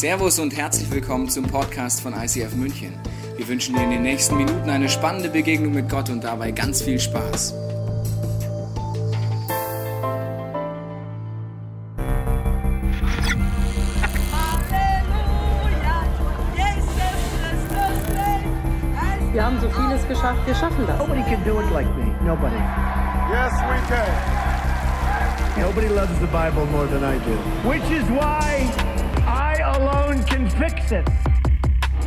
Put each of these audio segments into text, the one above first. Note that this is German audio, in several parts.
Servus und herzlich willkommen zum Podcast von ICF München. Wir wünschen dir in den nächsten Minuten eine spannende Begegnung mit Gott und dabei ganz viel Spaß. Wir haben so vieles geschafft, wir schaffen das. Nobody can do it like me. Nobody. Yes, we can. Nobody loves the Bible more than I do. Which is why alone can fix it.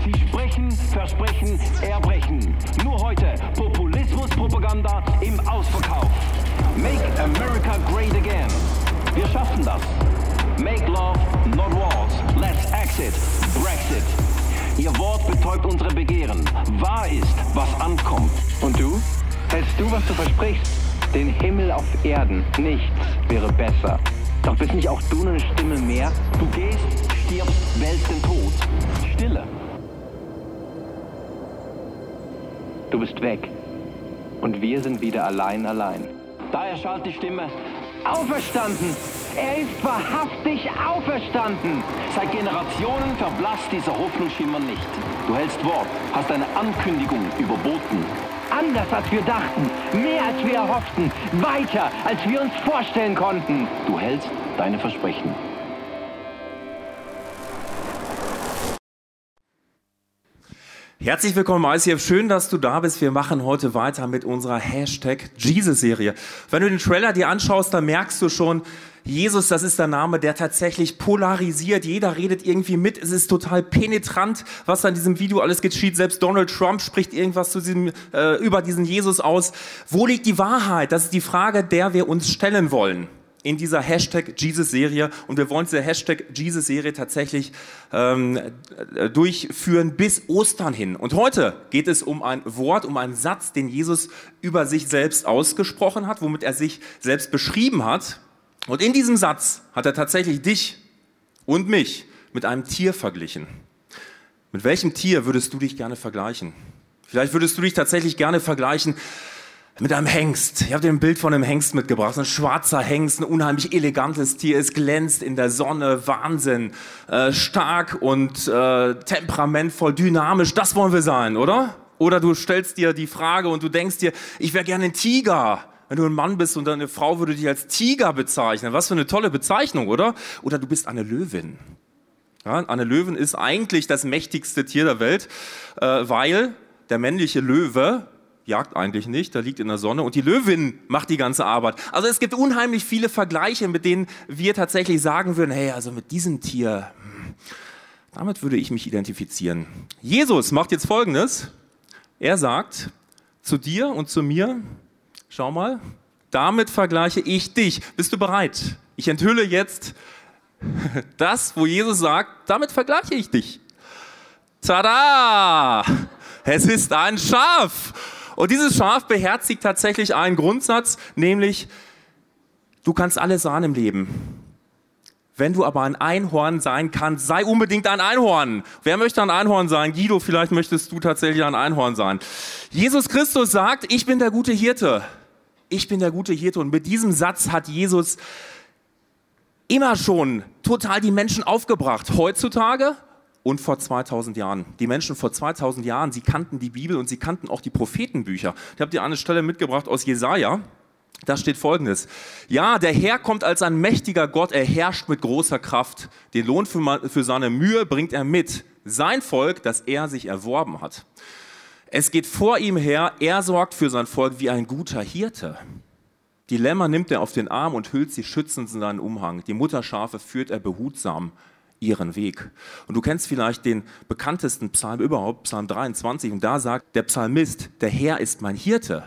Sie sprechen, versprechen, erbrechen. Nur heute Populismuspropaganda im Ausverkauf. Make America great again. Wir schaffen das. Make love, not wars. Let's exit. Brexit. Ihr Wort betäubt unsere Begehren. Wahr ist, was ankommt. Und du? Hältst du, was du versprichst? Den Himmel auf Erden. Nichts wäre besser. Doch bist nicht auch du eine Stimme mehr? Du gehst, den Tod. Stille. Du bist weg. Und wir sind wieder allein, allein. Da erschallt die Stimme. Auferstanden! Er ist wahrhaftig auferstanden! Seit Generationen verblasst dieser Hoffnungsschimmer nicht. Du hältst Wort, hast eine Ankündigung überboten. Anders als wir dachten, mehr als wir erhofften, weiter als wir uns vorstellen konnten. Du hältst deine Versprechen. Herzlich willkommen, ICF. Schön, dass du da bist. Wir machen heute weiter mit unserer Hashtag Jesus-Serie. Wenn du den Trailer dir anschaust, dann merkst du schon, Jesus, das ist der Name, der tatsächlich polarisiert. Jeder redet irgendwie mit. Es ist total penetrant, was an diesem Video alles geschieht. Selbst Donald Trump spricht irgendwas zu diesem, äh, über diesen Jesus aus. Wo liegt die Wahrheit? Das ist die Frage, der wir uns stellen wollen in dieser Hashtag Jesus-Serie und wir wollen diese Hashtag Jesus-Serie tatsächlich ähm, durchführen bis Ostern hin. Und heute geht es um ein Wort, um einen Satz, den Jesus über sich selbst ausgesprochen hat, womit er sich selbst beschrieben hat. Und in diesem Satz hat er tatsächlich dich und mich mit einem Tier verglichen. Mit welchem Tier würdest du dich gerne vergleichen? Vielleicht würdest du dich tatsächlich gerne vergleichen mit einem Hengst. Ich habe dir ein Bild von einem Hengst mitgebracht. Ein schwarzer Hengst, ein unheimlich elegantes Tier. Es glänzt in der Sonne, Wahnsinn. Äh, stark und äh, temperamentvoll, dynamisch. Das wollen wir sein, oder? Oder du stellst dir die Frage und du denkst dir, ich wäre gerne ein Tiger. Wenn du ein Mann bist und deine Frau würde dich als Tiger bezeichnen. Was für eine tolle Bezeichnung, oder? Oder du bist eine Löwin. Ja, eine Löwin ist eigentlich das mächtigste Tier der Welt, äh, weil der männliche Löwe jagt eigentlich nicht, der liegt in der Sonne und die Löwin macht die ganze Arbeit. Also es gibt unheimlich viele Vergleiche, mit denen wir tatsächlich sagen würden, hey, also mit diesem Tier, hm, damit würde ich mich identifizieren. Jesus macht jetzt Folgendes. Er sagt zu dir und zu mir, schau mal, damit vergleiche ich dich. Bist du bereit? Ich enthülle jetzt das, wo Jesus sagt, damit vergleiche ich dich. Tada! Es ist ein Schaf. Und dieses Schaf beherzigt tatsächlich einen Grundsatz, nämlich, du kannst alles sein im Leben. Wenn du aber ein Einhorn sein kannst, sei unbedingt ein Einhorn. Wer möchte ein Einhorn sein? Guido, vielleicht möchtest du tatsächlich ein Einhorn sein. Jesus Christus sagt, ich bin der gute Hirte. Ich bin der gute Hirte. Und mit diesem Satz hat Jesus immer schon total die Menschen aufgebracht. Heutzutage und vor 2000 Jahren. Die Menschen vor 2000 Jahren, sie kannten die Bibel und sie kannten auch die Prophetenbücher. Ich habe dir eine Stelle mitgebracht aus Jesaja. Da steht folgendes. Ja, der Herr kommt als ein mächtiger Gott, er herrscht mit großer Kraft. Den Lohn für, für seine Mühe bringt er mit. Sein Volk, das er sich erworben hat. Es geht vor ihm her, er sorgt für sein Volk wie ein guter Hirte. Die Lämmer nimmt er auf den Arm und hüllt sie schützend in seinen Umhang. Die Mutterschafe führt er behutsam ihren Weg. Und du kennst vielleicht den bekanntesten Psalm überhaupt, Psalm 23, und da sagt der Psalmist, der Herr ist mein Hirte.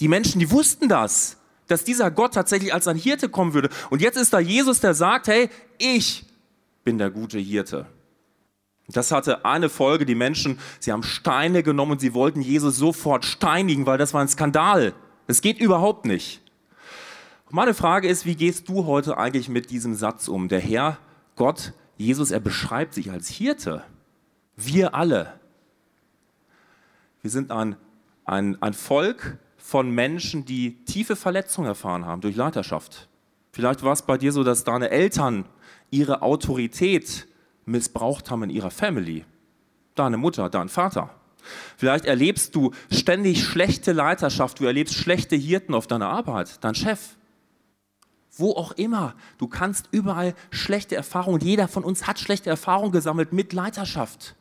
Die Menschen, die wussten das, dass dieser Gott tatsächlich als ein Hirte kommen würde. Und jetzt ist da Jesus, der sagt, hey, ich bin der gute Hirte. Das hatte eine Folge, die Menschen, sie haben Steine genommen und sie wollten Jesus sofort steinigen, weil das war ein Skandal. Es geht überhaupt nicht. Meine Frage ist, wie gehst du heute eigentlich mit diesem Satz um? Der Herr, Gott, Jesus, er beschreibt sich als Hirte. Wir alle. Wir sind ein, ein, ein Volk von Menschen, die tiefe Verletzungen erfahren haben durch Leiterschaft. Vielleicht war es bei dir so, dass deine Eltern ihre Autorität missbraucht haben in ihrer Family. Deine Mutter, dein Vater. Vielleicht erlebst du ständig schlechte Leiterschaft, du erlebst schlechte Hirten auf deiner Arbeit, dein Chef. Wo auch immer. Du kannst überall schlechte Erfahrungen, jeder von uns hat schlechte Erfahrungen gesammelt mit Leiterschaft.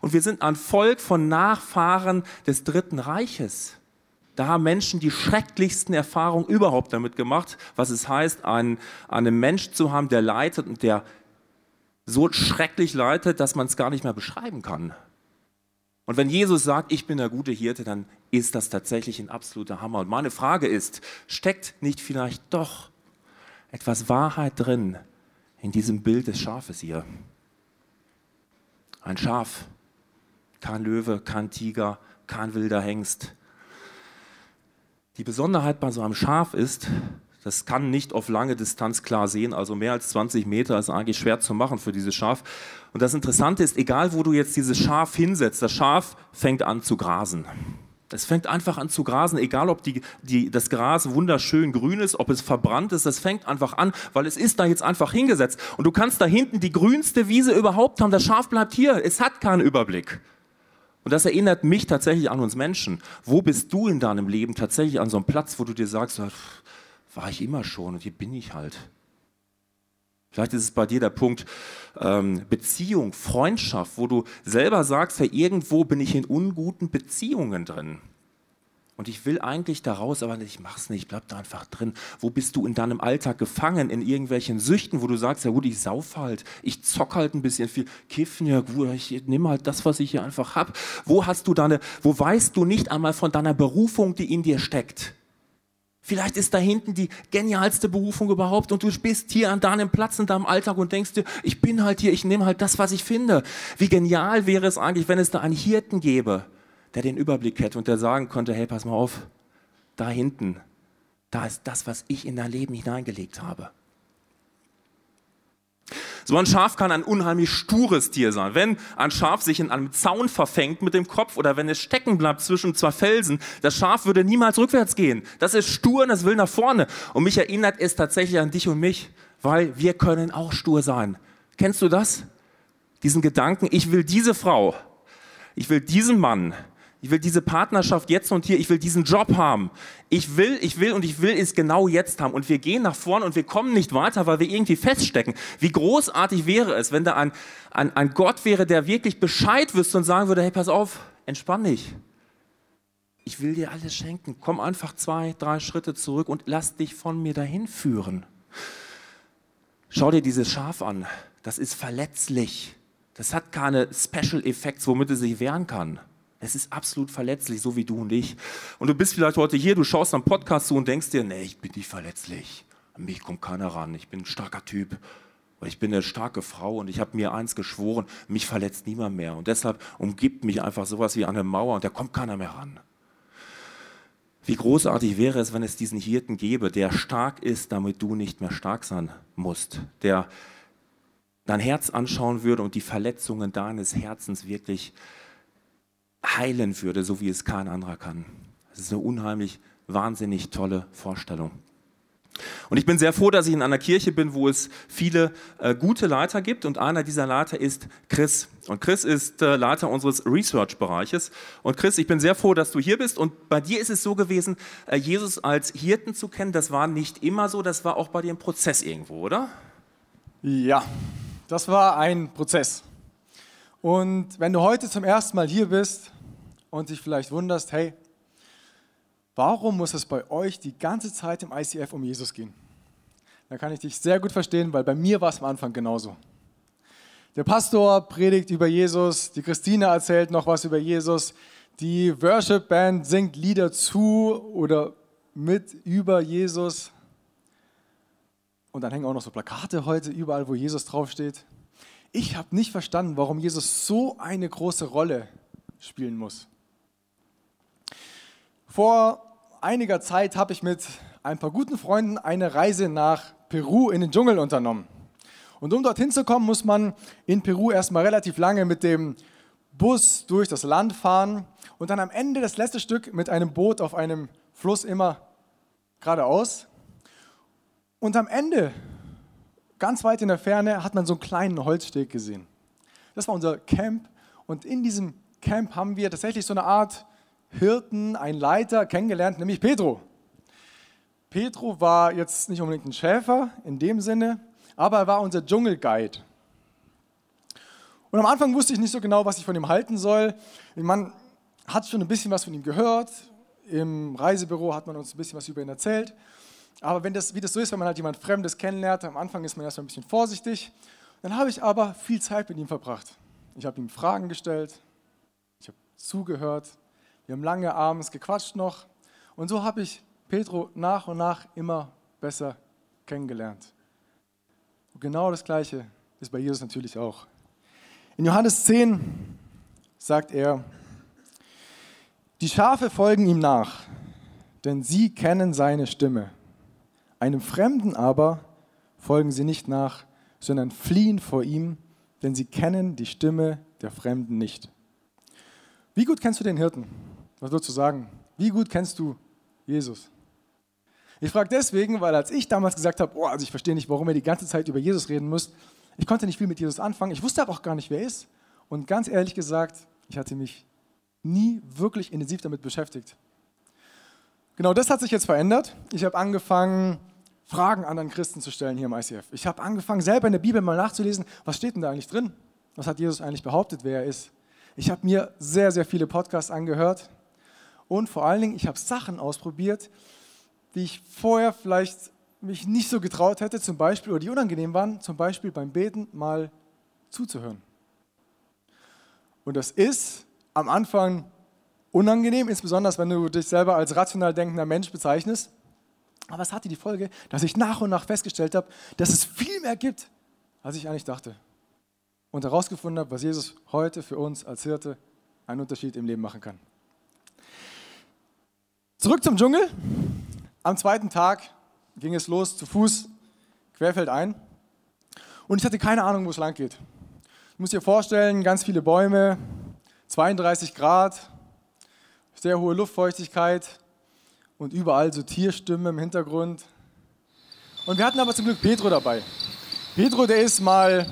Und wir sind ein Volk von Nachfahren des Dritten Reiches. Da haben Menschen die schrecklichsten Erfahrungen überhaupt damit gemacht, was es heißt, einen, einen Mensch zu haben, der leitet und der so schrecklich leitet, dass man es gar nicht mehr beschreiben kann. Und wenn Jesus sagt, ich bin der gute Hirte, dann ist das tatsächlich ein absoluter Hammer. Und meine Frage ist, steckt nicht vielleicht doch etwas Wahrheit drin in diesem Bild des Schafes hier? Ein Schaf, kein Löwe, kein Tiger, kein wilder Hengst. Die Besonderheit bei so einem Schaf ist, das kann nicht auf lange Distanz klar sehen, also mehr als 20 Meter ist eigentlich schwer zu machen für dieses Schaf. Und das Interessante ist, egal wo du jetzt dieses Schaf hinsetzt, das Schaf fängt an zu grasen. Es fängt einfach an zu grasen, egal ob die, die, das Gras wunderschön grün ist, ob es verbrannt ist, das fängt einfach an, weil es ist da jetzt einfach hingesetzt. Und du kannst da hinten die grünste Wiese überhaupt haben, das Schaf bleibt hier, es hat keinen Überblick. Und das erinnert mich tatsächlich an uns Menschen. Wo bist du in deinem Leben tatsächlich an so einem Platz, wo du dir sagst, war ich immer schon und hier bin ich halt. Vielleicht ist es bei dir der Punkt ähm, Beziehung, Freundschaft, wo du selber sagst, ja, irgendwo bin ich in unguten Beziehungen drin. Und ich will eigentlich da raus, aber ich mach's nicht, ich bleib da einfach drin. Wo bist du in deinem Alltag gefangen, in irgendwelchen Süchten, wo du sagst, ja gut, ich sauf halt, ich zock halt ein bisschen viel, kiffen, ja gut, ich nehme halt das, was ich hier einfach hab. Wo hast du deine, wo weißt du nicht einmal von deiner Berufung, die in dir steckt? Vielleicht ist da hinten die genialste Berufung überhaupt und du bist hier an deinem Platz in deinem Alltag und denkst dir, ich bin halt hier, ich nehme halt das, was ich finde. Wie genial wäre es eigentlich, wenn es da einen Hirten gäbe, der den Überblick hätte und der sagen könnte, hey, pass mal auf, da hinten, da ist das, was ich in dein Leben hineingelegt habe. So ein Schaf kann ein unheimlich stures Tier sein. Wenn ein Schaf sich in einem Zaun verfängt mit dem Kopf oder wenn es stecken bleibt zwischen zwei Felsen, das Schaf würde niemals rückwärts gehen. Das ist stur und das will nach vorne. Und mich erinnert es tatsächlich an dich und mich, weil wir können auch stur sein. Kennst du das? Diesen Gedanken, ich will diese Frau, ich will diesen Mann, ich will diese Partnerschaft jetzt und hier. Ich will diesen Job haben. Ich will, ich will und ich will es genau jetzt haben. Und wir gehen nach vorne und wir kommen nicht weiter, weil wir irgendwie feststecken. Wie großartig wäre es, wenn da ein, ein, ein Gott wäre, der wirklich Bescheid wüsste und sagen würde, hey, pass auf, entspann dich. Ich will dir alles schenken. Komm einfach zwei, drei Schritte zurück und lass dich von mir dahin führen. Schau dir dieses Schaf an. Das ist verletzlich. Das hat keine Special Effects, womit es sich wehren kann. Es ist absolut verletzlich, so wie du und ich. Und du bist vielleicht heute hier, du schaust am Podcast zu und denkst dir, nee, ich bin nicht verletzlich. An mich kommt keiner ran. Ich bin ein starker Typ. Ich bin eine starke Frau und ich habe mir eins geschworen, mich verletzt niemand mehr. Und deshalb umgibt mich einfach sowas wie eine Mauer und da kommt keiner mehr ran. Wie großartig wäre es, wenn es diesen Hirten gäbe, der stark ist, damit du nicht mehr stark sein musst, der dein Herz anschauen würde und die Verletzungen deines Herzens wirklich heilen würde, so wie es kein anderer kann. Das ist eine unheimlich, wahnsinnig tolle Vorstellung. Und ich bin sehr froh, dass ich in einer Kirche bin, wo es viele äh, gute Leiter gibt. Und einer dieser Leiter ist Chris. Und Chris ist äh, Leiter unseres Research-Bereiches. Und Chris, ich bin sehr froh, dass du hier bist. Und bei dir ist es so gewesen, äh, Jesus als Hirten zu kennen. Das war nicht immer so. Das war auch bei dir ein Prozess irgendwo, oder? Ja, das war ein Prozess. Und wenn du heute zum ersten Mal hier bist, und dich vielleicht wunderst, hey, warum muss es bei euch die ganze Zeit im ICF um Jesus gehen? Da kann ich dich sehr gut verstehen, weil bei mir war es am Anfang genauso. Der Pastor predigt über Jesus, die Christine erzählt noch was über Jesus, die Worship Band singt Lieder zu oder mit über Jesus. Und dann hängen auch noch so Plakate heute überall, wo Jesus draufsteht. Ich habe nicht verstanden, warum Jesus so eine große Rolle spielen muss. Vor einiger Zeit habe ich mit ein paar guten Freunden eine Reise nach Peru in den Dschungel unternommen. Und um dorthin zu kommen, muss man in Peru erstmal relativ lange mit dem Bus durch das Land fahren und dann am Ende das letzte Stück mit einem Boot auf einem Fluss immer geradeaus. Und am Ende ganz weit in der Ferne hat man so einen kleinen Holzsteg gesehen. Das war unser Camp und in diesem Camp haben wir tatsächlich so eine Art Hirten, einen Leiter kennengelernt, nämlich Pedro. Pedro war jetzt nicht unbedingt ein Schäfer in dem Sinne, aber er war unser Dschungelguide. Und am Anfang wusste ich nicht so genau, was ich von ihm halten soll. Man hat schon ein bisschen was von ihm gehört. Im Reisebüro hat man uns ein bisschen was über ihn erzählt. Aber wenn das, wie das so ist, wenn man halt jemand Fremdes kennenlernt, am Anfang ist man erstmal ein bisschen vorsichtig. Dann habe ich aber viel Zeit mit ihm verbracht. Ich habe ihm Fragen gestellt, ich habe zugehört, wir haben lange abends gequatscht noch. Und so habe ich Petro nach und nach immer besser kennengelernt. Und genau das Gleiche ist bei Jesus natürlich auch. In Johannes 10 sagt er, die Schafe folgen ihm nach, denn sie kennen seine Stimme. Einem Fremden aber folgen sie nicht nach, sondern fliehen vor ihm, denn sie kennen die Stimme der Fremden nicht. Wie gut kennst du den Hirten? Was würdest du sagen? Wie gut kennst du Jesus? Ich frage deswegen, weil als ich damals gesagt habe, oh, also ich verstehe nicht, warum ihr die ganze Zeit über Jesus reden müsst, ich konnte nicht viel mit Jesus anfangen. Ich wusste aber auch gar nicht, wer er ist. Und ganz ehrlich gesagt, ich hatte mich nie wirklich intensiv damit beschäftigt. Genau das hat sich jetzt verändert. Ich habe angefangen, Fragen anderen Christen zu stellen hier im ICF. Ich habe angefangen, selber in der Bibel mal nachzulesen, was steht denn da eigentlich drin? Was hat Jesus eigentlich behauptet, wer er ist? Ich habe mir sehr, sehr viele Podcasts angehört und vor allen Dingen, ich habe Sachen ausprobiert, die ich vorher vielleicht mich nicht so getraut hätte, zum Beispiel, oder die unangenehm waren, zum Beispiel beim Beten mal zuzuhören. Und das ist am Anfang unangenehm, insbesondere wenn du dich selber als rational denkender Mensch bezeichnest. Aber es hatte die Folge, dass ich nach und nach festgestellt habe, dass es viel mehr gibt, als ich eigentlich dachte. Und herausgefunden habe, was Jesus heute für uns als Hirte einen Unterschied im Leben machen kann. Zurück zum Dschungel. Am zweiten Tag ging es los zu Fuß, querfeldein. Und ich hatte keine Ahnung, wo es lang geht. Du musst dir vorstellen, ganz viele Bäume, 32 Grad, sehr hohe Luftfeuchtigkeit und überall so Tierstimmen im Hintergrund. Und wir hatten aber zum Glück Pedro dabei. Pedro, der ist mal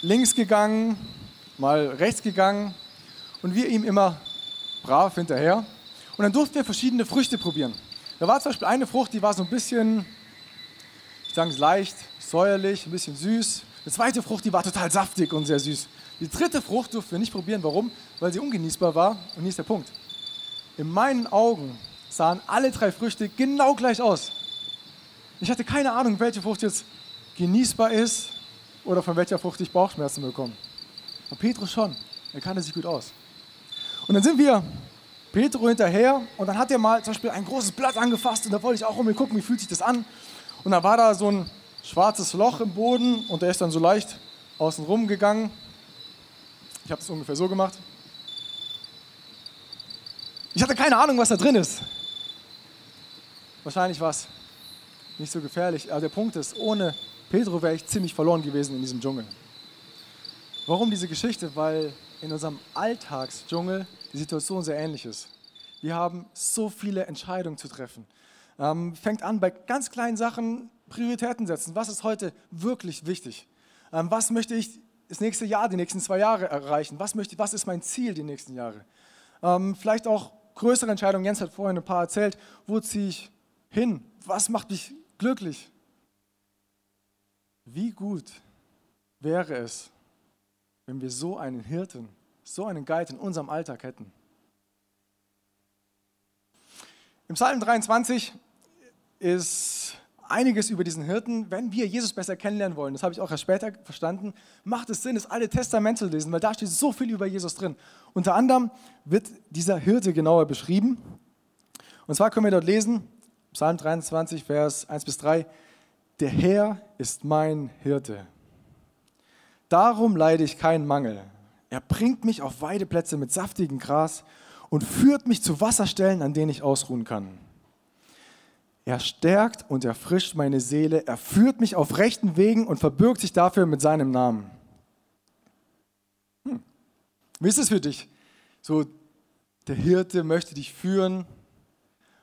links gegangen, mal rechts gegangen und wir ihm immer brav hinterher. Und dann durften wir verschiedene Früchte probieren. Da war zum Beispiel eine Frucht, die war so ein bisschen, ich sage es leicht, säuerlich, ein bisschen süß. Die zweite Frucht, die war total saftig und sehr süß. Die dritte Frucht durften wir nicht probieren. Warum? Weil sie ungenießbar war. Und hier ist der Punkt. In meinen Augen sahen alle drei Früchte genau gleich aus. Ich hatte keine Ahnung, welche Frucht jetzt genießbar ist oder von welcher Frucht ich Bauchschmerzen bekomme. Aber Petrus schon. Er kannte sich gut aus. Und dann sind wir Petro hinterher und dann hat er mal zum Beispiel ein großes Blatt angefasst und da wollte ich auch um gucken, wie fühlt sich das an. Und da war da so ein schwarzes Loch im Boden und der ist dann so leicht außen rum gegangen. Ich habe es ungefähr so gemacht. Ich hatte keine Ahnung, was da drin ist. Wahrscheinlich war es nicht so gefährlich. Aber der Punkt ist, ohne Pedro wäre ich ziemlich verloren gewesen in diesem Dschungel. Warum diese Geschichte? Weil in unserem Alltagsdschungel die Situation sehr ähnlich ist. Wir haben so viele Entscheidungen zu treffen. Ähm, fängt an bei ganz kleinen Sachen, Prioritäten setzen. Was ist heute wirklich wichtig? Ähm, was möchte ich das nächste Jahr, die nächsten zwei Jahre erreichen? Was, möchte, was ist mein Ziel die nächsten Jahre? Ähm, vielleicht auch größere Entscheidungen. Jens hat vorhin ein paar erzählt. Wo ziehe ich hin? Was macht mich glücklich? Wie gut wäre es, wenn wir so einen Hirten so einen Guide in unserem Alltag hätten. Im Psalm 23 ist einiges über diesen Hirten. Wenn wir Jesus besser kennenlernen wollen, das habe ich auch erst später verstanden, macht es Sinn, das Alte Testament zu lesen, weil da steht so viel über Jesus drin. Unter anderem wird dieser Hirte genauer beschrieben. Und zwar können wir dort lesen, Psalm 23, Vers 1 bis 3, der Herr ist mein Hirte. Darum leide ich keinen Mangel. Er bringt mich auf Weideplätze mit saftigem Gras und führt mich zu Wasserstellen, an denen ich ausruhen kann. Er stärkt und erfrischt meine Seele. Er führt mich auf rechten Wegen und verbirgt sich dafür mit seinem Namen. Hm. Wie ist es für dich? So, der Hirte möchte dich führen.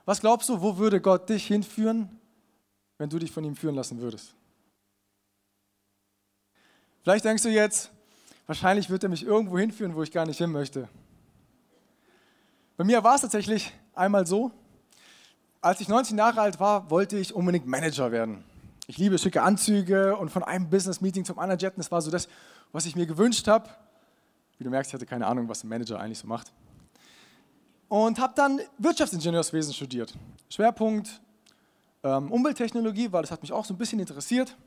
Was glaubst du, wo würde Gott dich hinführen, wenn du dich von ihm führen lassen würdest? Vielleicht denkst du jetzt, wahrscheinlich wird er mich irgendwo hinführen, wo ich gar nicht hin möchte. Bei mir war es tatsächlich einmal so, als ich 19 Jahre alt war, wollte ich unbedingt Manager werden. Ich liebe schicke Anzüge und von einem Business-Meeting zum anderen jetten. Das war so das, was ich mir gewünscht habe. Wie du merkst, ich hatte keine Ahnung, was ein Manager eigentlich so macht. Und habe dann Wirtschaftsingenieurswesen studiert. Schwerpunkt ähm, Umwelttechnologie, weil das hat mich auch so ein bisschen interessiert.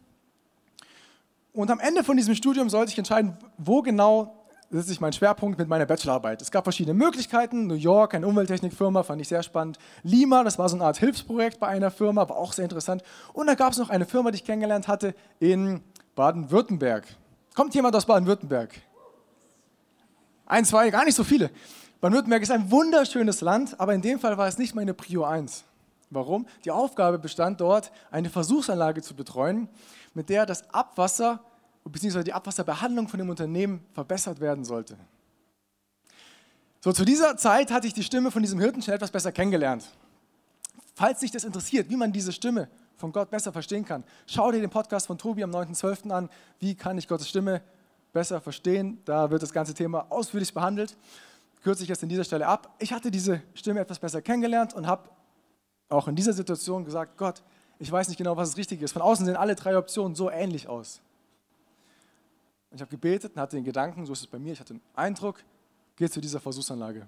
Und am Ende von diesem Studium sollte ich entscheiden, wo genau setze ich meinen Schwerpunkt mit meiner Bachelorarbeit. Es gab verschiedene Möglichkeiten. New York, eine Umwelttechnikfirma, fand ich sehr spannend. Lima, das war so eine Art Hilfsprojekt bei einer Firma, war auch sehr interessant. Und dann gab es noch eine Firma, die ich kennengelernt hatte in Baden-Württemberg. Kommt jemand aus Baden-Württemberg? Ein, zwei, gar nicht so viele. Baden-Württemberg ist ein wunderschönes Land, aber in dem Fall war es nicht meine Prio 1. Warum? Die Aufgabe bestand dort, eine Versuchsanlage zu betreuen, mit der das Abwasser bzw. die Abwasserbehandlung von dem Unternehmen verbessert werden sollte. So, zu dieser Zeit hatte ich die Stimme von diesem Hirten schon etwas besser kennengelernt. Falls dich das interessiert, wie man diese Stimme von Gott besser verstehen kann, schau dir den Podcast von Tobi am 9.12. an. Wie kann ich Gottes Stimme besser verstehen? Da wird das ganze Thema ausführlich behandelt. Kürze ich jetzt an dieser Stelle ab. Ich hatte diese Stimme etwas besser kennengelernt und habe auch in dieser Situation gesagt, Gott, ich weiß nicht genau, was das Richtige ist. Von außen sehen alle drei Optionen so ähnlich aus. Und ich habe gebetet und hatte den Gedanken, so ist es bei mir, ich hatte den Eindruck, geh zu dieser Versuchsanlage.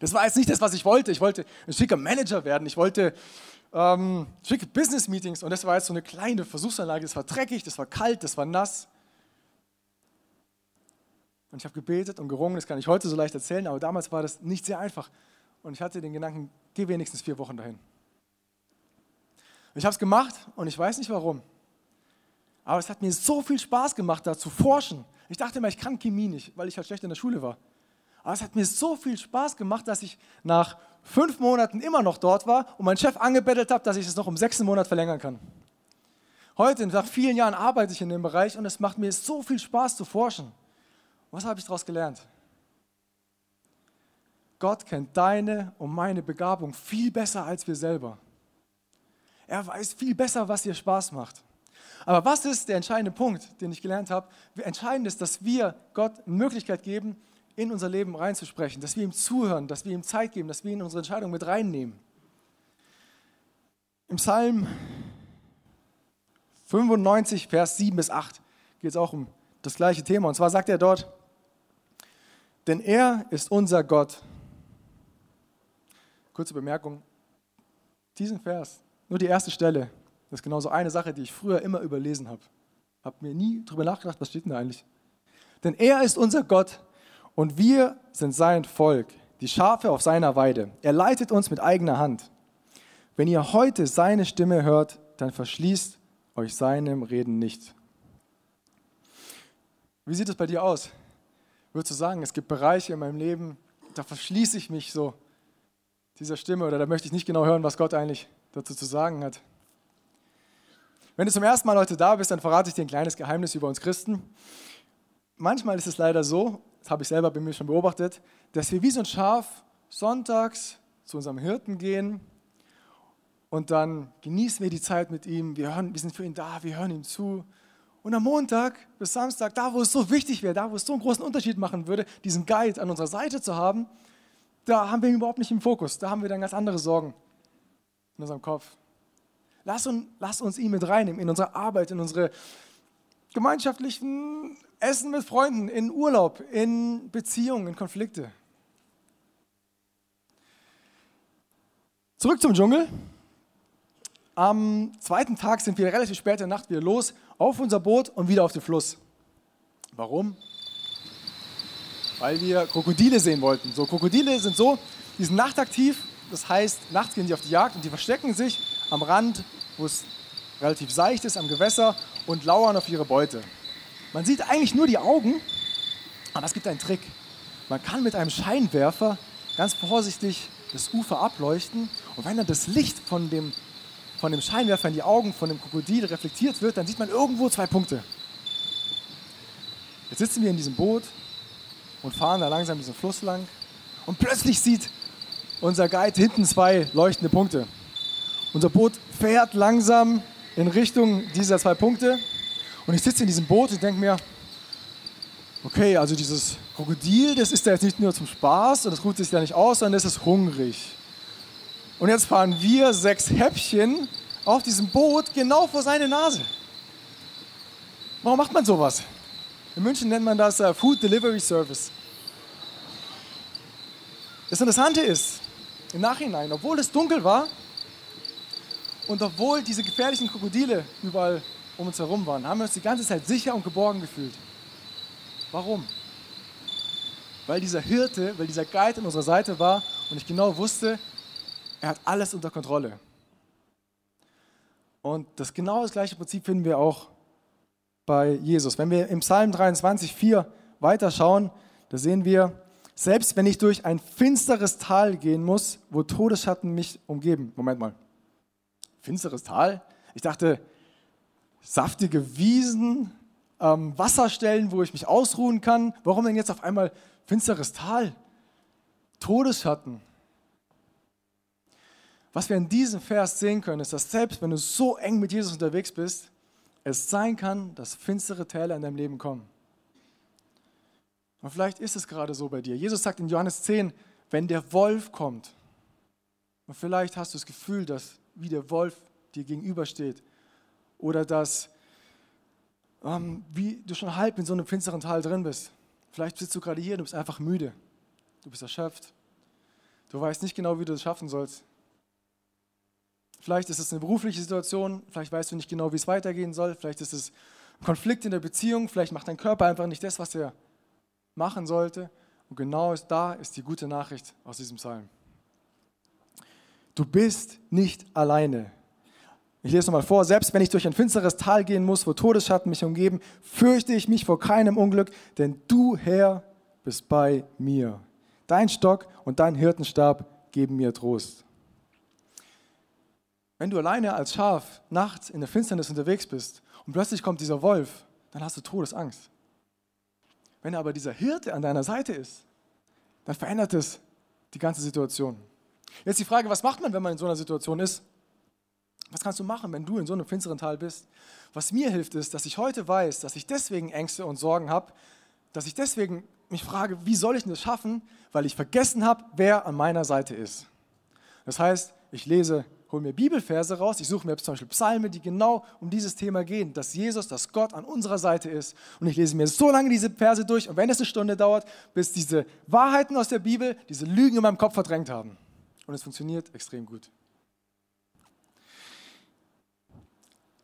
Das war jetzt nicht das, was ich wollte. Ich wollte ein schicker Manager werden. Ich wollte ähm, schicke Business-Meetings. Und das war jetzt so eine kleine Versuchsanlage. Das war dreckig, das war kalt, das war nass. Und ich habe gebetet und gerungen. Das kann ich heute so leicht erzählen, aber damals war das nicht sehr einfach. Und ich hatte den Gedanken, geh wenigstens vier Wochen dahin. Ich habe es gemacht und ich weiß nicht warum. Aber es hat mir so viel Spaß gemacht, da zu forschen. Ich dachte immer, ich kann Chemie nicht, weil ich halt schlecht in der Schule war. Aber es hat mir so viel Spaß gemacht, dass ich nach fünf Monaten immer noch dort war und meinen Chef angebettelt habe, dass ich es noch um sechs Monat verlängern kann. Heute, nach vielen Jahren, arbeite ich in dem Bereich und es macht mir so viel Spaß zu forschen. Was habe ich daraus gelernt? Gott kennt deine und meine Begabung viel besser als wir selber. Er weiß viel besser, was dir Spaß macht. Aber was ist der entscheidende Punkt, den ich gelernt habe? Entscheidend ist, dass wir Gott Möglichkeit geben, in unser Leben reinzusprechen, dass wir ihm zuhören, dass wir ihm Zeit geben, dass wir ihn in unsere Entscheidung mit reinnehmen. Im Psalm 95, Vers 7 bis 8 geht es auch um das gleiche Thema. Und zwar sagt er dort, denn er ist unser Gott. Kurze Bemerkung, diesen Vers, nur die erste Stelle, das ist genauso eine Sache, die ich früher immer überlesen habe. Habe mir nie darüber nachgedacht, was steht denn da eigentlich. Denn er ist unser Gott und wir sind sein Volk, die Schafe auf seiner Weide. Er leitet uns mit eigener Hand. Wenn ihr heute seine Stimme hört, dann verschließt euch seinem Reden nicht. Wie sieht es bei dir aus? Würdest du sagen, es gibt Bereiche in meinem Leben, da verschließe ich mich so dieser Stimme oder da möchte ich nicht genau hören, was Gott eigentlich dazu zu sagen hat? Wenn du zum ersten Mal heute da bist, dann verrate ich dir ein kleines Geheimnis über uns Christen. Manchmal ist es leider so, das habe ich selber bei mir schon beobachtet, dass wir wie so ein Schaf sonntags zu unserem Hirten gehen und dann genießen wir die Zeit mit ihm, wir, hören, wir sind für ihn da, wir hören ihm zu. Und am Montag bis Samstag, da wo es so wichtig wäre, da wo es so einen großen Unterschied machen würde, diesen Guide an unserer Seite zu haben, da haben wir ihn überhaupt nicht im Fokus. Da haben wir dann ganz andere Sorgen in unserem Kopf. Lass uns, lass uns ihn mit reinnehmen in unsere Arbeit, in unsere gemeinschaftlichen Essen mit Freunden, in Urlaub, in Beziehungen, in Konflikte. Zurück zum Dschungel. Am zweiten Tag sind wir relativ spät in der Nacht wieder los, auf unser Boot und wieder auf den Fluss. Warum? Weil wir Krokodile sehen wollten. So, Krokodile sind so, die sind nachtaktiv, das heißt, nachts gehen die auf die Jagd und die verstecken sich am Rand, wo es relativ seicht ist, am Gewässer und lauern auf ihre Beute. Man sieht eigentlich nur die Augen, aber es gibt einen Trick. Man kann mit einem Scheinwerfer ganz vorsichtig das Ufer ableuchten und wenn dann das Licht von dem, von dem Scheinwerfer in die Augen von dem Krokodil reflektiert wird, dann sieht man irgendwo zwei Punkte. Jetzt sitzen wir in diesem Boot und fahren da langsam diesen Fluss lang und plötzlich sieht unser Guide hinten zwei leuchtende Punkte. Unser Boot fährt langsam in Richtung dieser zwei Punkte Und ich sitze in diesem Boot und denke mir, okay, also dieses Krokodil, das ist ja jetzt nicht nur zum Spaß und das ruht sich ja nicht aus, sondern es ist hungrig. Und jetzt fahren wir sechs Häppchen auf diesem Boot genau vor seine Nase. Warum macht man sowas? In München nennt man das uh, Food Delivery Service. Das Interessante ist, im Nachhinein, obwohl es dunkel war und obwohl diese gefährlichen Krokodile überall um uns herum waren, haben wir uns die ganze Zeit sicher und geborgen gefühlt. Warum? Weil dieser Hirte, weil dieser Guide an unserer Seite war und ich genau wusste, er hat alles unter Kontrolle. Und das genau das gleiche Prinzip finden wir auch bei Jesus. Wenn wir im Psalm 23, 4 weiterschauen, da sehen wir, selbst wenn ich durch ein finsteres Tal gehen muss, wo Todesschatten mich umgeben. Moment mal. Finsteres Tal? Ich dachte, saftige Wiesen, ähm, Wasserstellen, wo ich mich ausruhen kann. Warum denn jetzt auf einmal finsteres Tal? Todesschatten. Was wir in diesem Vers sehen können, ist, dass selbst wenn du so eng mit Jesus unterwegs bist, es sein kann, dass finstere Täler in deinem Leben kommen. Und vielleicht ist es gerade so bei dir. Jesus sagt in Johannes 10, wenn der Wolf kommt, und vielleicht hast du das Gefühl, dass wie der Wolf dir gegenübersteht, oder dass ähm, wie du schon halb in so einem finsteren Tal drin bist. Vielleicht sitzt du gerade hier, du bist einfach müde, du bist erschöpft, du weißt nicht genau, wie du es schaffen sollst. Vielleicht ist es eine berufliche Situation, vielleicht weißt du nicht genau, wie es weitergehen soll, vielleicht ist es ein Konflikt in der Beziehung, vielleicht macht dein Körper einfach nicht das, was er machen sollte. Und genau da ist die gute Nachricht aus diesem Psalm. Du bist nicht alleine. Ich lese nochmal vor, selbst wenn ich durch ein finsteres Tal gehen muss, wo Todesschatten mich umgeben, fürchte ich mich vor keinem Unglück, denn du, Herr, bist bei mir. Dein Stock und dein Hirtenstab geben mir Trost. Wenn du alleine als Schaf nachts in der Finsternis unterwegs bist und plötzlich kommt dieser Wolf, dann hast du Todesangst. Wenn aber dieser Hirte an deiner Seite ist, dann verändert es die ganze Situation. Jetzt die Frage, was macht man, wenn man in so einer Situation ist? Was kannst du machen, wenn du in so einem finsteren Tal bist? Was mir hilft, ist, dass ich heute weiß, dass ich deswegen Ängste und Sorgen habe, dass ich deswegen mich frage, wie soll ich das schaffen, weil ich vergessen habe, wer an meiner Seite ist. Das heißt, ich lese hole mir Bibelverse raus, ich suche mir zum Beispiel Psalme, die genau um dieses Thema gehen, dass Jesus, dass Gott an unserer Seite ist. Und ich lese mir so lange diese Verse durch und wenn es eine Stunde dauert, bis diese Wahrheiten aus der Bibel, diese Lügen in meinem Kopf verdrängt haben. Und es funktioniert extrem gut.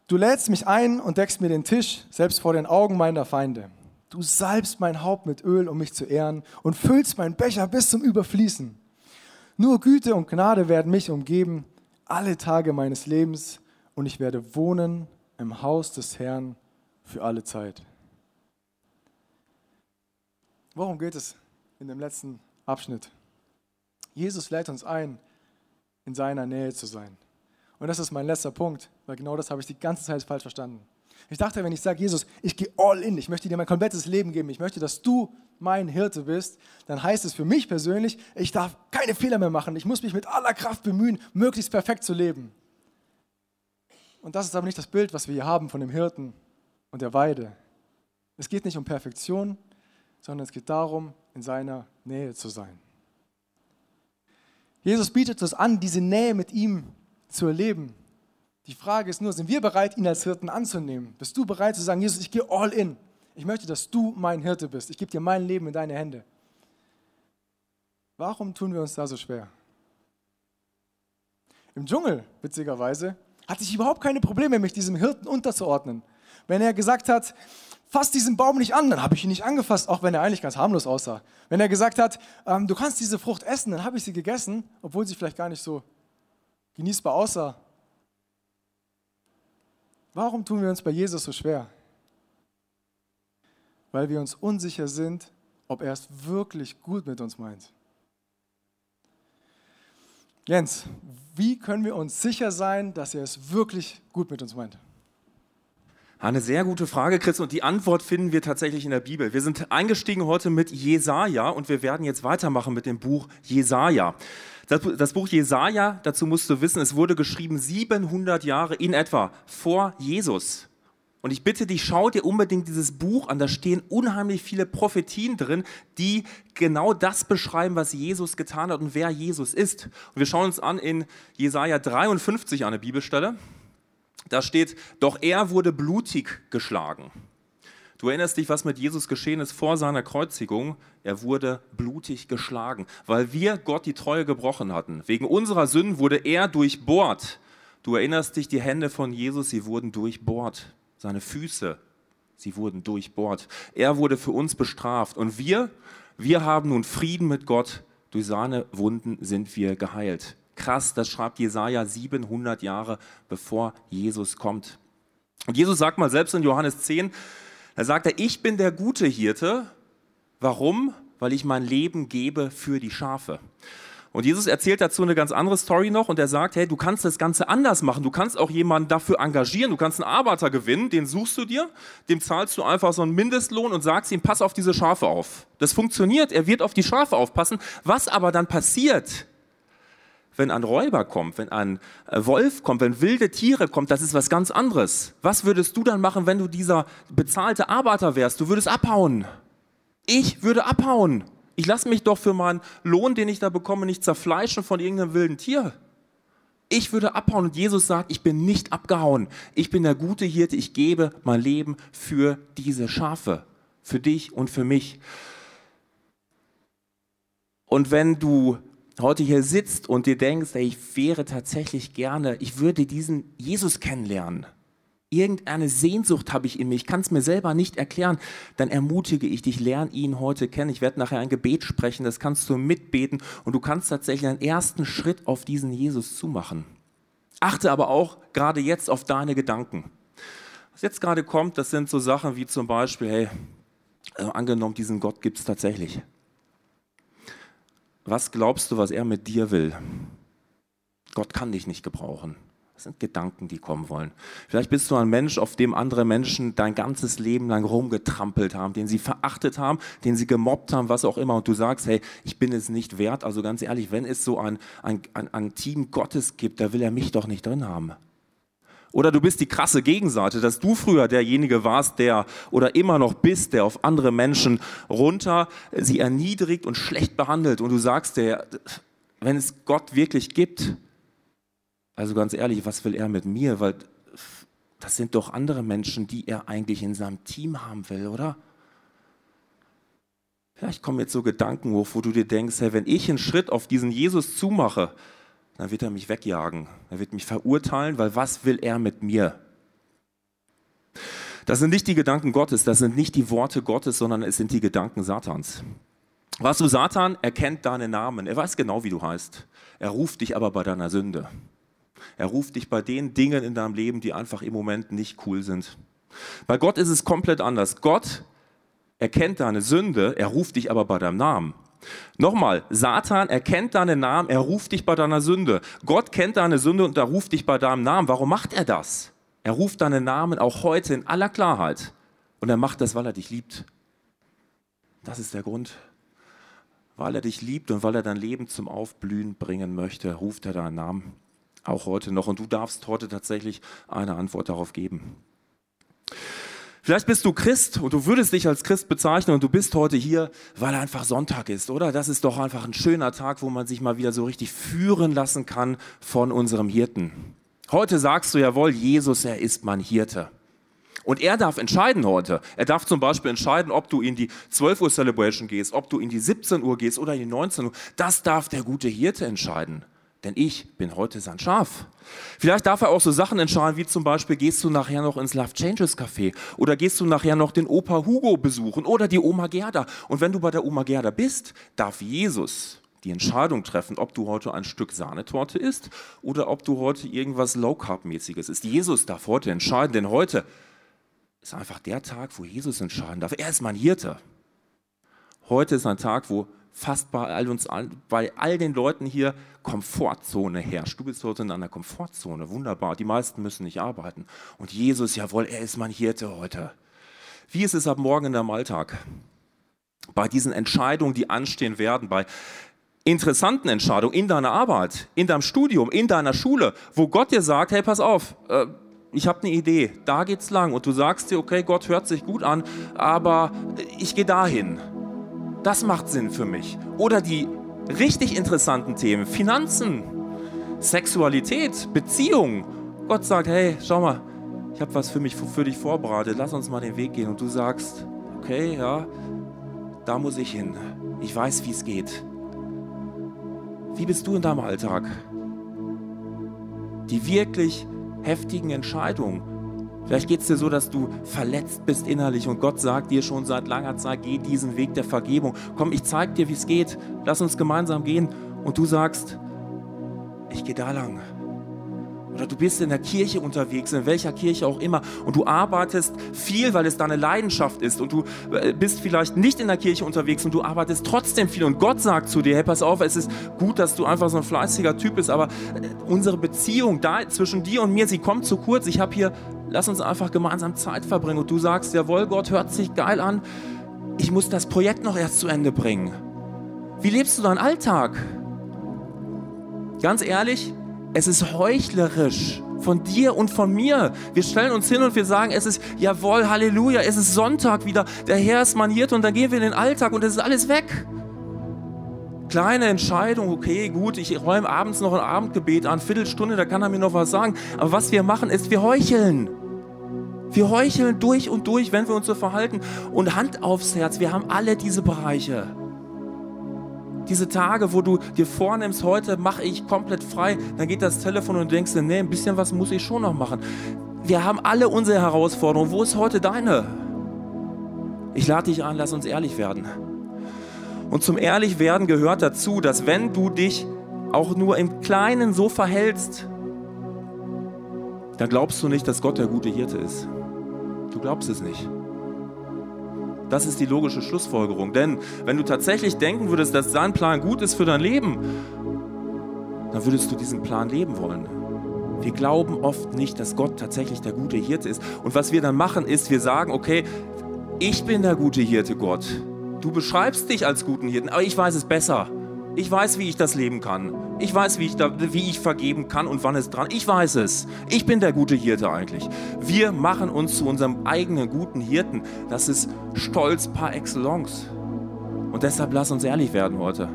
Du lädst mich ein und deckst mir den Tisch, selbst vor den Augen meiner Feinde. Du salbst mein Haupt mit Öl, um mich zu ehren, und füllst meinen Becher bis zum Überfließen. Nur Güte und Gnade werden mich umgeben alle Tage meines Lebens und ich werde wohnen im Haus des Herrn für alle Zeit. Worum geht es in dem letzten Abschnitt? Jesus lädt uns ein, in seiner Nähe zu sein. Und das ist mein letzter Punkt, weil genau das habe ich die ganze Zeit falsch verstanden. Ich dachte, wenn ich sage, Jesus, ich gehe all in, ich möchte dir mein komplettes Leben geben, ich möchte, dass du mein Hirte bist, dann heißt es für mich persönlich, ich darf keine Fehler mehr machen, ich muss mich mit aller Kraft bemühen, möglichst perfekt zu leben. Und das ist aber nicht das Bild, was wir hier haben von dem Hirten und der Weide. Es geht nicht um Perfektion, sondern es geht darum, in seiner Nähe zu sein. Jesus bietet uns an, diese Nähe mit ihm zu erleben. Die Frage ist nur, sind wir bereit, ihn als Hirten anzunehmen? Bist du bereit zu sagen, Jesus, ich gehe all in. Ich möchte, dass du mein Hirte bist. Ich gebe dir mein Leben in deine Hände. Warum tun wir uns da so schwer? Im Dschungel, witzigerweise, hatte ich überhaupt keine Probleme, mich diesem Hirten unterzuordnen. Wenn er gesagt hat, fass diesen Baum nicht an, dann habe ich ihn nicht angefasst, auch wenn er eigentlich ganz harmlos aussah. Wenn er gesagt hat, ähm, du kannst diese Frucht essen, dann habe ich sie gegessen, obwohl sie vielleicht gar nicht so genießbar aussah. Warum tun wir uns bei Jesus so schwer? Weil wir uns unsicher sind, ob er es wirklich gut mit uns meint. Jens, wie können wir uns sicher sein, dass er es wirklich gut mit uns meint? Eine sehr gute Frage, Chris, und die Antwort finden wir tatsächlich in der Bibel. Wir sind eingestiegen heute mit Jesaja und wir werden jetzt weitermachen mit dem Buch Jesaja. Das, das Buch Jesaja, dazu musst du wissen, es wurde geschrieben 700 Jahre in etwa vor Jesus. Und ich bitte dich, schau dir unbedingt dieses Buch an. Da stehen unheimlich viele Prophetien drin, die genau das beschreiben, was Jesus getan hat und wer Jesus ist. Und wir schauen uns an in Jesaja 53 eine Bibelstelle. Da steht, doch er wurde blutig geschlagen. Du erinnerst dich, was mit Jesus geschehen ist vor seiner Kreuzigung. Er wurde blutig geschlagen, weil wir Gott die Treue gebrochen hatten. Wegen unserer Sünden wurde er durchbohrt. Du erinnerst dich, die Hände von Jesus, sie wurden durchbohrt seine Füße, sie wurden durchbohrt. Er wurde für uns bestraft und wir, wir haben nun Frieden mit Gott. Durch seine Wunden sind wir geheilt. Krass, das schreibt Jesaja 700 Jahre bevor Jesus kommt. Und Jesus sagt mal selbst in Johannes 10, da sagt er, ich bin der gute Hirte. Warum? Weil ich mein Leben gebe für die Schafe. Und Jesus erzählt dazu eine ganz andere Story noch und er sagt, hey, du kannst das Ganze anders machen. Du kannst auch jemanden dafür engagieren. Du kannst einen Arbeiter gewinnen, den suchst du dir, dem zahlst du einfach so einen Mindestlohn und sagst ihm, pass auf diese Schafe auf. Das funktioniert, er wird auf die Schafe aufpassen. Was aber dann passiert, wenn ein Räuber kommt, wenn ein äh, Wolf kommt, wenn wilde Tiere kommt, das ist was ganz anderes. Was würdest du dann machen, wenn du dieser bezahlte Arbeiter wärst? Du würdest abhauen. Ich würde abhauen. Ich lasse mich doch für meinen Lohn, den ich da bekomme, nicht zerfleischen von irgendeinem wilden Tier. Ich würde abhauen und Jesus sagt, ich bin nicht abgehauen. Ich bin der gute Hirte, ich gebe mein Leben für diese Schafe, für dich und für mich. Und wenn du heute hier sitzt und dir denkst, ey, ich wäre tatsächlich gerne, ich würde diesen Jesus kennenlernen, irgendeine Sehnsucht habe ich in mir, ich kann es mir selber nicht erklären, dann ermutige ich dich, lern ihn heute kennen. Ich werde nachher ein Gebet sprechen, das kannst du mitbeten und du kannst tatsächlich einen ersten Schritt auf diesen Jesus zumachen. Achte aber auch gerade jetzt auf deine Gedanken. Was jetzt gerade kommt, das sind so Sachen wie zum Beispiel, hey, also angenommen, diesen Gott gibt es tatsächlich. Was glaubst du, was er mit dir will? Gott kann dich nicht gebrauchen. Das sind Gedanken, die kommen wollen. Vielleicht bist du ein Mensch, auf dem andere Menschen dein ganzes Leben lang rumgetrampelt haben, den sie verachtet haben, den sie gemobbt haben, was auch immer. Und du sagst, hey, ich bin es nicht wert. Also ganz ehrlich, wenn es so ein, ein, ein, ein Team Gottes gibt, da will er mich doch nicht drin haben. Oder du bist die krasse Gegenseite, dass du früher derjenige warst, der oder immer noch bist, der auf andere Menschen runter sie erniedrigt und schlecht behandelt. Und du sagst, der, wenn es Gott wirklich gibt, also ganz ehrlich, was will er mit mir? Weil das sind doch andere Menschen, die er eigentlich in seinem Team haben will, oder? Vielleicht kommen jetzt so Gedanken hoch, wo du dir denkst, hey, wenn ich einen Schritt auf diesen Jesus zumache, dann wird er mich wegjagen. Er wird mich verurteilen, weil was will er mit mir? Das sind nicht die Gedanken Gottes, das sind nicht die Worte Gottes, sondern es sind die Gedanken Satans. Was du Satan, er kennt deinen Namen, er weiß genau, wie du heißt. Er ruft dich aber bei deiner Sünde. Er ruft dich bei den Dingen in deinem Leben, die einfach im Moment nicht cool sind. Bei Gott ist es komplett anders. Gott erkennt deine Sünde, er ruft dich aber bei deinem Namen. Nochmal, Satan erkennt deinen Namen, er ruft dich bei deiner Sünde. Gott kennt deine Sünde und er ruft dich bei deinem Namen. Warum macht er das? Er ruft deinen Namen auch heute in aller Klarheit. Und er macht das, weil er dich liebt. Das ist der Grund. Weil er dich liebt und weil er dein Leben zum Aufblühen bringen möchte, ruft er deinen Namen. Auch heute noch. Und du darfst heute tatsächlich eine Antwort darauf geben. Vielleicht bist du Christ und du würdest dich als Christ bezeichnen und du bist heute hier, weil einfach Sonntag ist, oder? Das ist doch einfach ein schöner Tag, wo man sich mal wieder so richtig führen lassen kann von unserem Hirten. Heute sagst du jawohl, Jesus, er ist mein Hirte. Und er darf entscheiden heute. Er darf zum Beispiel entscheiden, ob du in die 12 Uhr Celebration gehst, ob du in die 17 Uhr gehst oder in die 19 Uhr. Das darf der gute Hirte entscheiden denn ich bin heute sein Schaf. Vielleicht darf er auch so Sachen entscheiden, wie zum Beispiel, gehst du nachher noch ins Love Changes Café oder gehst du nachher noch den Opa Hugo besuchen oder die Oma Gerda. Und wenn du bei der Oma Gerda bist, darf Jesus die Entscheidung treffen, ob du heute ein Stück Sahnetorte isst oder ob du heute irgendwas Low-Carb-mäßiges isst. Jesus darf heute entscheiden, denn heute ist einfach der Tag, wo Jesus entscheiden darf. Er ist mein Hirte. Heute ist ein Tag, wo fast bei all, uns, bei all den Leuten hier Komfortzone herrscht. Du bist heute in einer Komfortzone, wunderbar. Die meisten müssen nicht arbeiten. Und Jesus, jawohl, er ist mein Hirte heute. Wie ist es ab morgen in deinem Alltag? Bei diesen Entscheidungen, die anstehen werden, bei interessanten Entscheidungen in deiner Arbeit, in deinem Studium, in deiner Schule, wo Gott dir sagt, hey, pass auf, äh, ich habe eine Idee, da geht's lang und du sagst dir, okay, Gott hört sich gut an, aber ich gehe dahin. Das macht Sinn für mich. Oder die richtig interessanten Themen, Finanzen, Sexualität, Beziehung. Gott sagt, hey, schau mal, ich habe was für mich für dich vorbereitet, lass uns mal den Weg gehen und du sagst, okay, ja, da muss ich hin. Ich weiß, wie es geht. Wie bist du in deinem Alltag? Die wirklich heftigen Entscheidungen. Vielleicht geht es dir so, dass du verletzt bist innerlich und Gott sagt dir schon seit langer Zeit, geh diesen Weg der Vergebung. Komm, ich zeig dir, wie es geht. Lass uns gemeinsam gehen. Und du sagst, ich gehe da lang. Oder du bist in der Kirche unterwegs, in welcher Kirche auch immer, und du arbeitest viel, weil es deine Leidenschaft ist. Und du äh, bist vielleicht nicht in der Kirche unterwegs und du arbeitest trotzdem viel. Und Gott sagt zu dir, hey, pass auf, es ist gut, dass du einfach so ein fleißiger Typ bist, aber äh, unsere Beziehung da zwischen dir und mir, sie kommt zu kurz. Ich habe hier, lass uns einfach gemeinsam Zeit verbringen. Und du sagst, jawohl, Gott hört sich geil an. Ich muss das Projekt noch erst zu Ende bringen. Wie lebst du deinen Alltag? Ganz ehrlich, es ist heuchlerisch von dir und von mir. Wir stellen uns hin und wir sagen, es ist, jawohl, Halleluja, es ist Sonntag wieder, der Herr ist maniert und dann gehen wir in den Alltag und es ist alles weg. Kleine Entscheidung, okay, gut, ich räume abends noch ein Abendgebet an, Viertelstunde, da kann er mir noch was sagen. Aber was wir machen, ist, wir heucheln. Wir heucheln durch und durch, wenn wir uns so verhalten. Und Hand aufs Herz, wir haben alle diese Bereiche. Diese Tage, wo du dir vornimmst, heute mache ich komplett frei, dann geht das Telefon und du denkst dir, nee, ein bisschen was muss ich schon noch machen. Wir haben alle unsere Herausforderungen. Wo ist heute deine? Ich lade dich ein, lass uns ehrlich werden. Und zum Ehrlichwerden gehört dazu, dass wenn du dich auch nur im Kleinen so verhältst, dann glaubst du nicht, dass Gott der gute Hirte ist. Du glaubst es nicht. Das ist die logische Schlussfolgerung. Denn wenn du tatsächlich denken würdest, dass sein Plan gut ist für dein Leben, dann würdest du diesen Plan leben wollen. Wir glauben oft nicht, dass Gott tatsächlich der gute Hirte ist. Und was wir dann machen, ist, wir sagen, okay, ich bin der gute Hirte, Gott. Du beschreibst dich als guten Hirten, aber ich weiß es besser. Ich weiß, wie ich das leben kann. Ich weiß, wie ich, da, wie ich vergeben kann und wann es dran. Ich weiß es. Ich bin der gute Hirte eigentlich. Wir machen uns zu unserem eigenen guten Hirten. Das ist Stolz par excellence. Und deshalb lass uns ehrlich werden heute.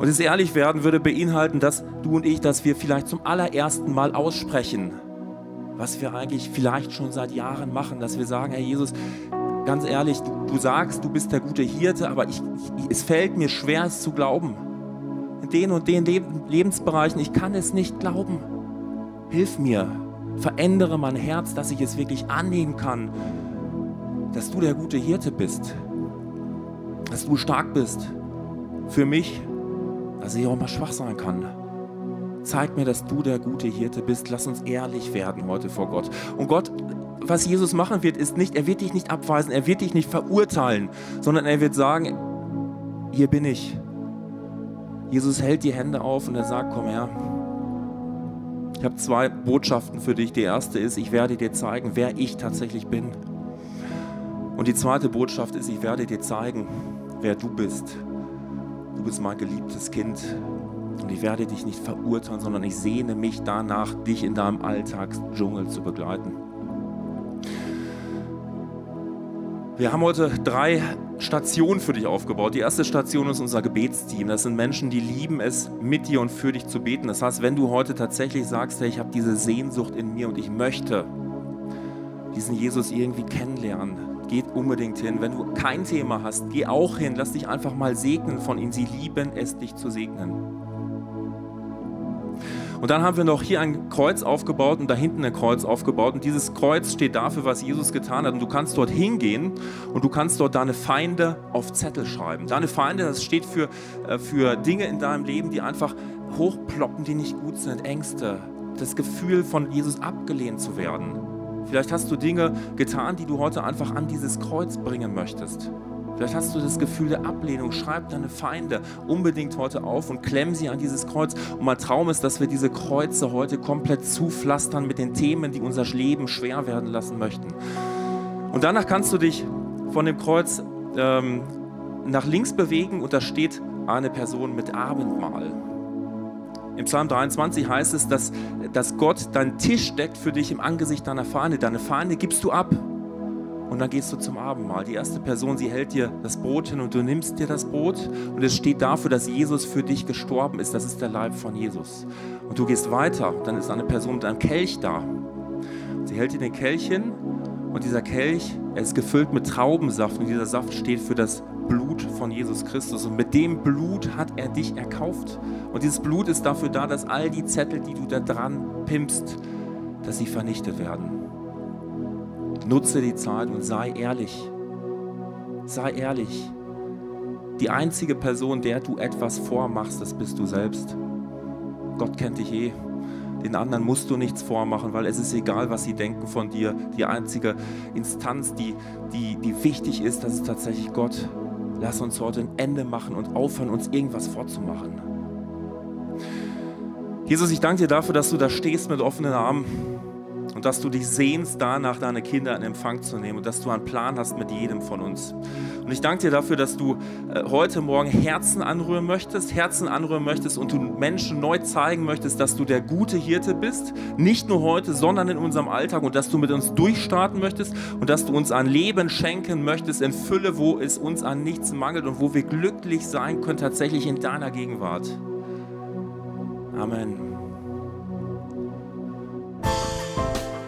Und das ehrlich werden würde beinhalten, dass du und ich, dass wir vielleicht zum allerersten Mal aussprechen, was wir eigentlich vielleicht schon seit Jahren machen, dass wir sagen, Herr Jesus, ganz ehrlich, du, sagst, du bist der gute Hirte, aber ich, ich, es fällt mir schwer, es zu glauben. In den und den Lebensbereichen, ich kann es nicht glauben. Hilf mir, verändere mein Herz, dass ich es wirklich annehmen kann, dass du der gute Hirte bist, dass du stark bist für mich, dass ich auch mal schwach sein kann. Zeig mir, dass du der gute Hirte bist. Lass uns ehrlich werden heute vor Gott. Und Gott was Jesus machen wird, ist nicht, er wird dich nicht abweisen, er wird dich nicht verurteilen, sondern er wird sagen, hier bin ich. Jesus hält die Hände auf und er sagt, komm her. Ich habe zwei Botschaften für dich. Die erste ist, ich werde dir zeigen, wer ich tatsächlich bin. Und die zweite Botschaft ist, ich werde dir zeigen, wer du bist. Du bist mein geliebtes Kind. Und ich werde dich nicht verurteilen, sondern ich sehne mich danach, dich in deinem Alltagsdschungel zu begleiten. Wir haben heute drei Stationen für dich aufgebaut. Die erste Station ist unser Gebetsteam. Das sind Menschen, die lieben es, mit dir und für dich zu beten. Das heißt, wenn du heute tatsächlich sagst, hey, ich habe diese Sehnsucht in mir und ich möchte diesen Jesus irgendwie kennenlernen, geht unbedingt hin. Wenn du kein Thema hast, geh auch hin. Lass dich einfach mal segnen von ihnen. Sie lieben es, dich zu segnen. Und dann haben wir noch hier ein Kreuz aufgebaut und da hinten ein Kreuz aufgebaut. Und dieses Kreuz steht dafür, was Jesus getan hat. Und du kannst dort hingehen und du kannst dort deine Feinde auf Zettel schreiben. Deine Feinde, das steht für, äh, für Dinge in deinem Leben, die einfach hochploppen, die nicht gut sind. Ängste, das Gefühl von Jesus abgelehnt zu werden. Vielleicht hast du Dinge getan, die du heute einfach an dieses Kreuz bringen möchtest. Vielleicht hast du das Gefühl der Ablehnung. Schreib deine Feinde unbedingt heute auf und klemm sie an dieses Kreuz. Und mein Traum ist, dass wir diese Kreuze heute komplett zupflastern mit den Themen, die unser Leben schwer werden lassen möchten. Und danach kannst du dich von dem Kreuz ähm, nach links bewegen und da steht eine Person mit Abendmahl. Im Psalm 23 heißt es, dass, dass Gott deinen Tisch deckt für dich im Angesicht deiner Feinde. Deine Feinde gibst du ab. Und dann gehst du zum Abendmahl. Die erste Person, sie hält dir das Brot hin und du nimmst dir das Brot. Und es steht dafür, dass Jesus für dich gestorben ist. Das ist der Leib von Jesus. Und du gehst weiter. Dann ist eine Person mit einem Kelch da. Sie hält dir den Kelch hin und dieser Kelch, er ist gefüllt mit Traubensaft. Und dieser Saft steht für das Blut von Jesus Christus. Und mit dem Blut hat er dich erkauft. Und dieses Blut ist dafür da, dass all die Zettel, die du da dran pimpst, dass sie vernichtet werden. Nutze die Zeit und sei ehrlich. Sei ehrlich. Die einzige Person, der du etwas vormachst, das bist du selbst. Gott kennt dich eh. Den anderen musst du nichts vormachen, weil es ist egal, was sie denken von dir. Die einzige Instanz, die, die, die wichtig ist, das ist tatsächlich Gott. Lass uns heute ein Ende machen und aufhören, uns irgendwas vorzumachen. Jesus, ich danke dir dafür, dass du da stehst mit offenen Armen und dass du dich sehnst danach, deine Kinder in Empfang zu nehmen und dass du einen Plan hast mit jedem von uns. Und ich danke dir dafür, dass du äh, heute Morgen Herzen anrühren möchtest, Herzen anrühren möchtest und du Menschen neu zeigen möchtest, dass du der gute Hirte bist, nicht nur heute, sondern in unserem Alltag und dass du mit uns durchstarten möchtest und dass du uns ein Leben schenken möchtest in Fülle, wo es uns an nichts mangelt und wo wir glücklich sein können, tatsächlich in deiner Gegenwart. Amen.